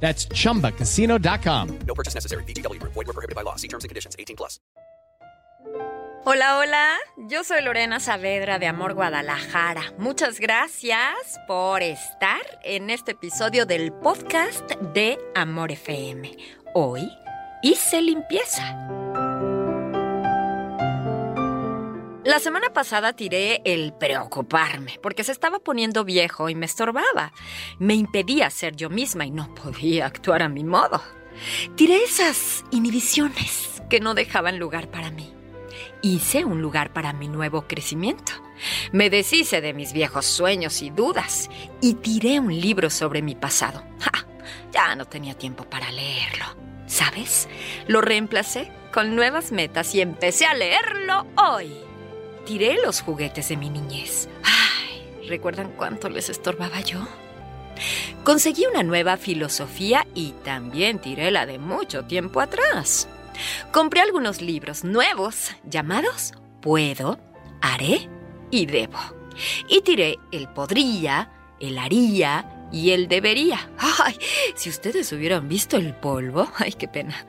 That's chumbacasino.com. No purchase necessary. BGW. Void were prohibited by law. See terms and conditions. 18 plus. Hola, hola. Yo soy Lorena Saavedra de Amor Guadalajara. Muchas gracias por estar en este episodio del podcast de Amor FM. Hoy hice limpieza. La semana pasada tiré el preocuparme porque se estaba poniendo viejo y me estorbaba. Me impedía ser yo misma y no podía actuar a mi modo. Tiré esas inhibiciones que no dejaban lugar para mí. Hice un lugar para mi nuevo crecimiento. Me deshice de mis viejos sueños y dudas y tiré un libro sobre mi pasado. ¡Ja! Ya no tenía tiempo para leerlo. ¿Sabes? Lo reemplacé con nuevas metas y empecé a leerlo hoy. Tiré los juguetes de mi niñez. Ay, ¿recuerdan cuánto les estorbaba yo? Conseguí una nueva filosofía y también tiré la de mucho tiempo atrás. Compré algunos libros nuevos llamados Puedo, Haré y Debo. Y tiré el podría, el haría y el debería. Ay, si ustedes hubieran visto el polvo, ay, qué pena.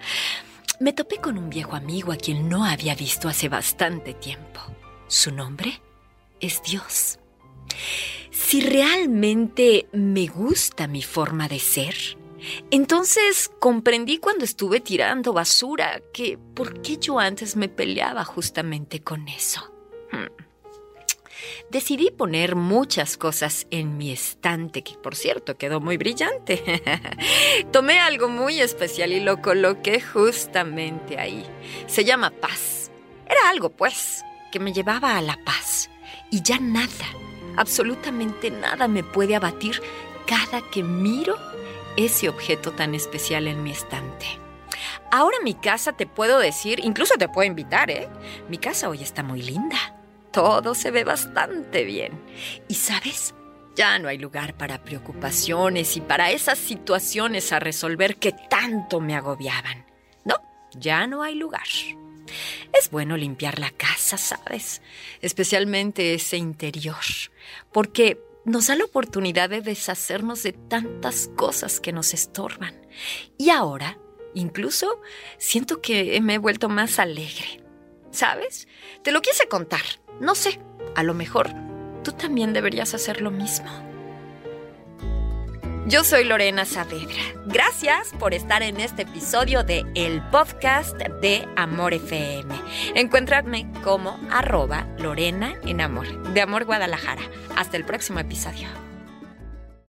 Me topé con un viejo amigo a quien no había visto hace bastante tiempo. Su nombre es Dios. Si realmente me gusta mi forma de ser, entonces comprendí cuando estuve tirando basura que por qué yo antes me peleaba justamente con eso. Hmm. Decidí poner muchas cosas en mi estante, que por cierto quedó muy brillante. Tomé algo muy especial y lo coloqué justamente ahí. Se llama paz. Era algo, pues, que me llevaba a la paz. Y ya nada, absolutamente nada me puede abatir cada que miro ese objeto tan especial en mi estante. Ahora mi casa te puedo decir, incluso te puedo invitar, ¿eh? Mi casa hoy está muy linda. Todo se ve bastante bien. Y sabes, ya no hay lugar para preocupaciones y para esas situaciones a resolver que tanto me agobiaban. No, ya no hay lugar. Es bueno limpiar la casa, ¿sabes? Especialmente ese interior, porque nos da la oportunidad de deshacernos de tantas cosas que nos estorban. Y ahora, incluso, siento que me he vuelto más alegre. ¿Sabes? Te lo quise contar. No sé, a lo mejor tú también deberías hacer lo mismo. Yo soy Lorena Saavedra. Gracias por estar en este episodio de el podcast de Amor FM. Encuéntradme como arroba Lorena en Amor, de Amor Guadalajara. Hasta el próximo episodio.